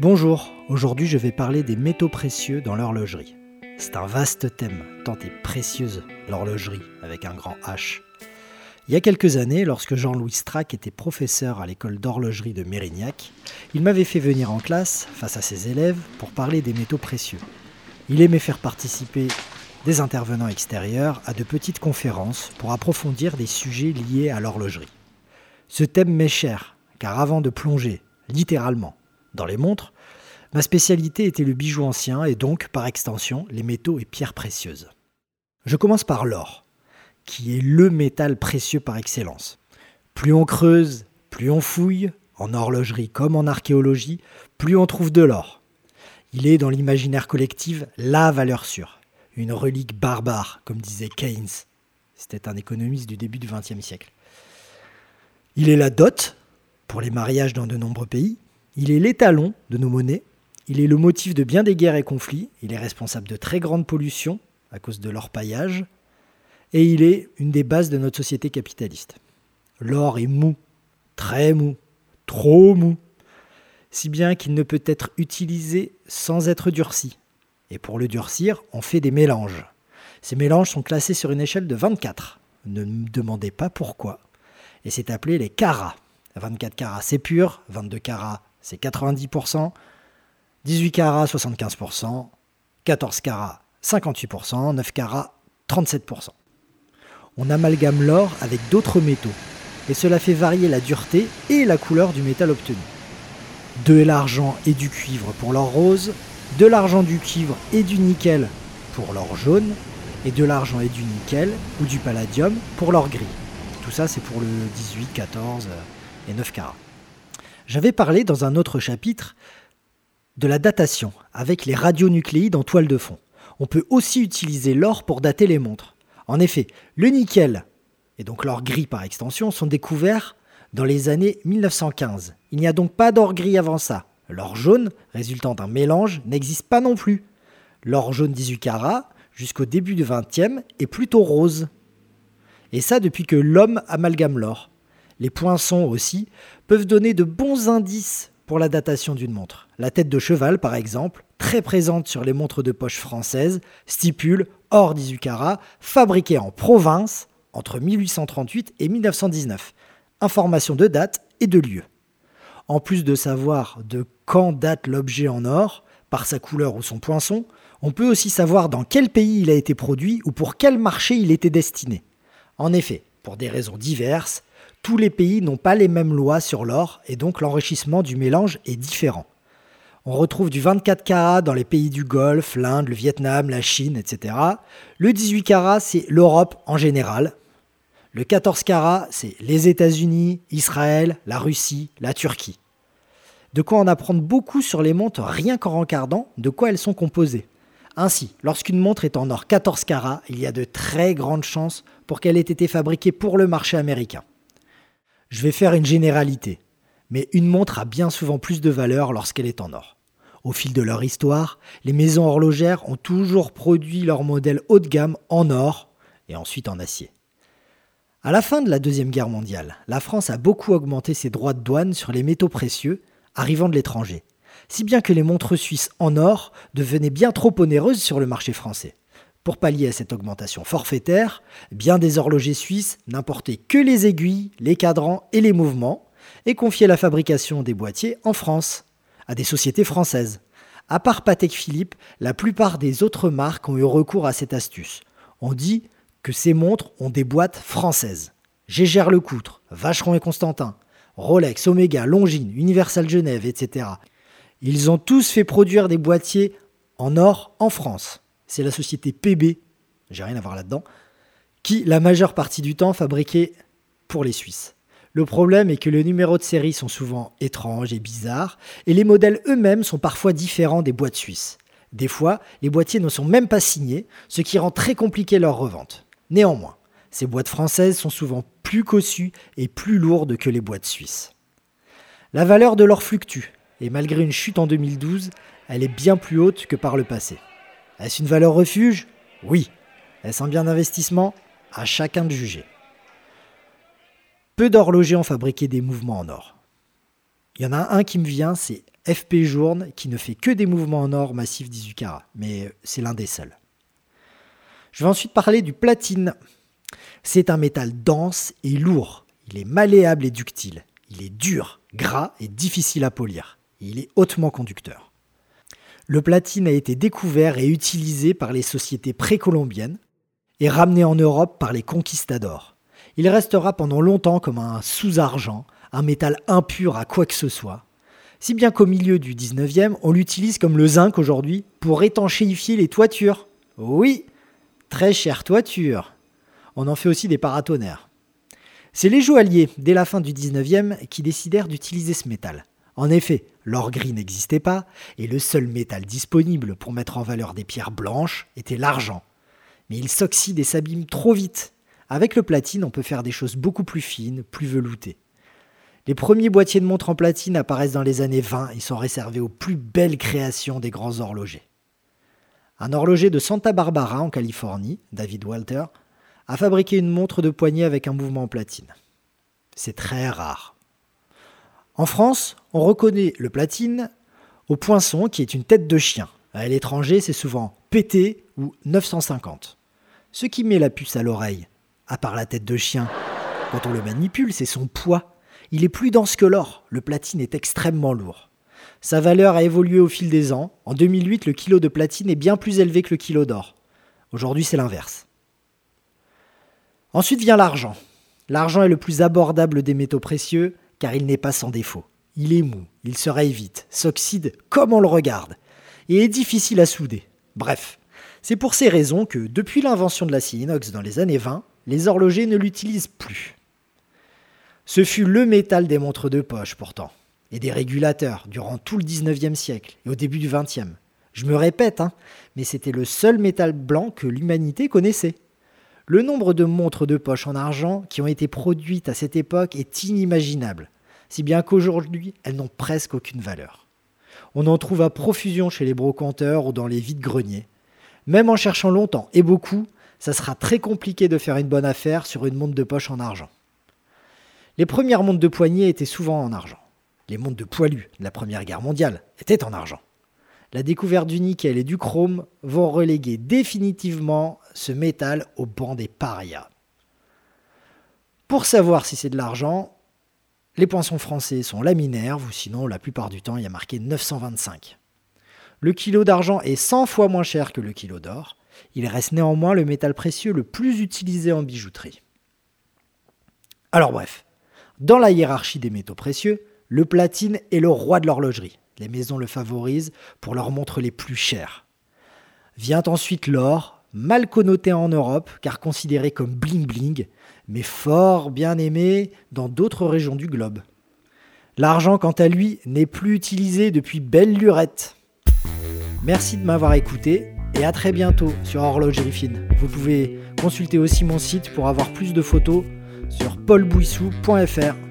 Bonjour, aujourd'hui je vais parler des métaux précieux dans l'horlogerie. C'est un vaste thème, tant est précieuse l'horlogerie avec un grand H. Il y a quelques années, lorsque Jean-Louis Strack était professeur à l'école d'horlogerie de Mérignac, il m'avait fait venir en classe, face à ses élèves, pour parler des métaux précieux. Il aimait faire participer des intervenants extérieurs à de petites conférences pour approfondir des sujets liés à l'horlogerie. Ce thème m'est cher, car avant de plonger, littéralement, dans les montres, ma spécialité était le bijou ancien et donc, par extension, les métaux et pierres précieuses. Je commence par l'or, qui est le métal précieux par excellence. Plus on creuse, plus on fouille, en horlogerie comme en archéologie, plus on trouve de l'or. Il est dans l'imaginaire collectif la valeur sûre, une relique barbare, comme disait Keynes. C'était un économiste du début du XXe siècle. Il est la dot pour les mariages dans de nombreux pays, il est l'étalon de nos monnaies. Il est le motif de bien des guerres et conflits. Il est responsable de très grandes pollutions à cause de l'orpaillage. Et il est une des bases de notre société capitaliste. L'or est mou, très mou, trop mou, si bien qu'il ne peut être utilisé sans être durci. Et pour le durcir, on fait des mélanges. Ces mélanges sont classés sur une échelle de 24. Ne me demandez pas pourquoi. Et c'est appelé les carats. 24 carats, c'est pur. 22 carats, c'est 90%, 18 carats 75%, 14 carats 58%, 9 carats 37%. On amalgame l'or avec d'autres métaux et cela fait varier la dureté et la couleur du métal obtenu. De l'argent et du cuivre pour l'or rose, de l'argent du cuivre et du nickel pour l'or jaune, et de l'argent et du nickel ou du palladium pour l'or gris. Tout ça c'est pour le 18, 14 et 9 carats. J'avais parlé dans un autre chapitre de la datation avec les radionucléides en toile de fond. On peut aussi utiliser l'or pour dater les montres. En effet, le nickel et donc l'or gris par extension sont découverts dans les années 1915. Il n'y a donc pas d'or gris avant ça. L'or jaune, résultant d'un mélange, n'existe pas non plus. L'or jaune 18 carats, jusqu'au début du 20e, est plutôt rose. Et ça depuis que l'homme amalgame l'or. Les poinçons aussi peuvent donner de bons indices pour la datation d'une montre. La tête de cheval, par exemple, très présente sur les montres de poche françaises, stipule or 18 carats, fabriqué en province entre 1838 et 1919. Information de date et de lieu. En plus de savoir de quand date l'objet en or, par sa couleur ou son poinçon, on peut aussi savoir dans quel pays il a été produit ou pour quel marché il était destiné. En effet, pour des raisons diverses, tous les pays n'ont pas les mêmes lois sur l'or et donc l'enrichissement du mélange est différent. On retrouve du 24 carats dans les pays du Golfe, l'Inde, le Vietnam, la Chine, etc. Le 18 carats, c'est l'Europe en général. Le 14 carats, c'est les États-Unis, Israël, la Russie, la Turquie. De quoi en apprendre beaucoup sur les montres rien qu'en regardant de quoi elles sont composées. Ainsi, lorsqu'une montre est en or 14 carats, il y a de très grandes chances pour qu'elle ait été fabriquée pour le marché américain. Je vais faire une généralité, mais une montre a bien souvent plus de valeur lorsqu'elle est en or. Au fil de leur histoire, les maisons horlogères ont toujours produit leurs modèles haut de gamme en or et ensuite en acier. À la fin de la Deuxième Guerre mondiale, la France a beaucoup augmenté ses droits de douane sur les métaux précieux arrivant de l'étranger, si bien que les montres suisses en or devenaient bien trop onéreuses sur le marché français. Pour pallier à cette augmentation forfaitaire, bien des horlogers suisses n'importaient que les aiguilles, les cadrans et les mouvements, et confiaient la fabrication des boîtiers en France, à des sociétés françaises. À part Patek Philippe, la plupart des autres marques ont eu recours à cette astuce. On dit que ces montres ont des boîtes françaises. Gégère Lecoutre, Vacheron et Constantin, Rolex, Omega, Longines, Universal Genève, etc. Ils ont tous fait produire des boîtiers en or en France c'est la société PB, j'ai rien à voir là-dedans, qui la majeure partie du temps fabriquait pour les Suisses. Le problème est que les numéros de série sont souvent étranges et bizarres, et les modèles eux-mêmes sont parfois différents des boîtes suisses. Des fois, les boîtiers ne sont même pas signés, ce qui rend très compliqué leur revente. Néanmoins, ces boîtes françaises sont souvent plus cossues et plus lourdes que les boîtes suisses. La valeur de l'or fluctue, et malgré une chute en 2012, elle est bien plus haute que par le passé. Est-ce une valeur refuge? Oui. Est-ce un bien d'investissement? À chacun de juger. Peu d'horlogers ont fabriqué des mouvements en or. Il y en a un qui me vient, c'est FP Journe, qui ne fait que des mouvements en or massif 18 carats, mais c'est l'un des seuls. Je vais ensuite parler du platine. C'est un métal dense et lourd. Il est malléable et ductile. Il est dur, gras et difficile à polir. Il est hautement conducteur. Le platine a été découvert et utilisé par les sociétés précolombiennes et ramené en Europe par les conquistadors. Il restera pendant longtemps comme un sous-argent, un métal impur à quoi que ce soit, si bien qu'au milieu du 19e, on l'utilise comme le zinc aujourd'hui pour étanchéifier les toitures. Oui, très chère toiture. On en fait aussi des paratonnerres. C'est les joailliers, dès la fin du 19e, qui décidèrent d'utiliser ce métal. En effet, l'or gris n'existait pas, et le seul métal disponible pour mettre en valeur des pierres blanches était l'argent. Mais il s'oxyde et s'abîme trop vite. Avec le platine, on peut faire des choses beaucoup plus fines, plus veloutées. Les premiers boîtiers de montres en platine apparaissent dans les années 20 et sont réservés aux plus belles créations des grands horlogers. Un horloger de Santa Barbara en Californie, David Walter, a fabriqué une montre de poignet avec un mouvement en platine. C'est très rare. En France, on reconnaît le platine au poinçon qui est une tête de chien. À l'étranger, c'est souvent PT ou 950. Ce qui met la puce à l'oreille, à part la tête de chien, quand on le manipule, c'est son poids. Il est plus dense que l'or. Le platine est extrêmement lourd. Sa valeur a évolué au fil des ans. En 2008, le kilo de platine est bien plus élevé que le kilo d'or. Aujourd'hui, c'est l'inverse. Ensuite vient l'argent. L'argent est le plus abordable des métaux précieux car il n'est pas sans défaut. Il est mou, il se raye vite, s'oxyde comme on le regarde, et est difficile à souder. Bref, c'est pour ces raisons que, depuis l'invention de l'acier inox dans les années 20, les horlogers ne l'utilisent plus. Ce fut le métal des montres de poche pourtant, et des régulateurs durant tout le 19e siècle et au début du 20e. Je me répète, hein, mais c'était le seul métal blanc que l'humanité connaissait. Le nombre de montres de poche en argent qui ont été produites à cette époque est inimaginable, si bien qu'aujourd'hui elles n'ont presque aucune valeur. On en trouve à profusion chez les brocanteurs ou dans les vides-greniers. Même en cherchant longtemps et beaucoup, ça sera très compliqué de faire une bonne affaire sur une montre de poche en argent. Les premières montres de poignet étaient souvent en argent. Les montres de poilu de la Première Guerre mondiale étaient en argent la découverte du nickel et du chrome vont reléguer définitivement ce métal au banc des parias. Pour savoir si c'est de l'argent, les poinçons français sont laminaires, ou sinon la plupart du temps il y a marqué 925. Le kilo d'argent est 100 fois moins cher que le kilo d'or. Il reste néanmoins le métal précieux le plus utilisé en bijouterie. Alors bref, dans la hiérarchie des métaux précieux, le platine est le roi de l'horlogerie. Les maisons le favorisent pour leurs montres les plus chères. Vient ensuite l'or, mal connoté en Europe car considéré comme bling bling, mais fort bien aimé dans d'autres régions du globe. L'argent, quant à lui, n'est plus utilisé depuis belle lurette. Merci de m'avoir écouté et à très bientôt sur Horlogerie Fine. Vous pouvez consulter aussi mon site pour avoir plus de photos sur paulbouissou.fr.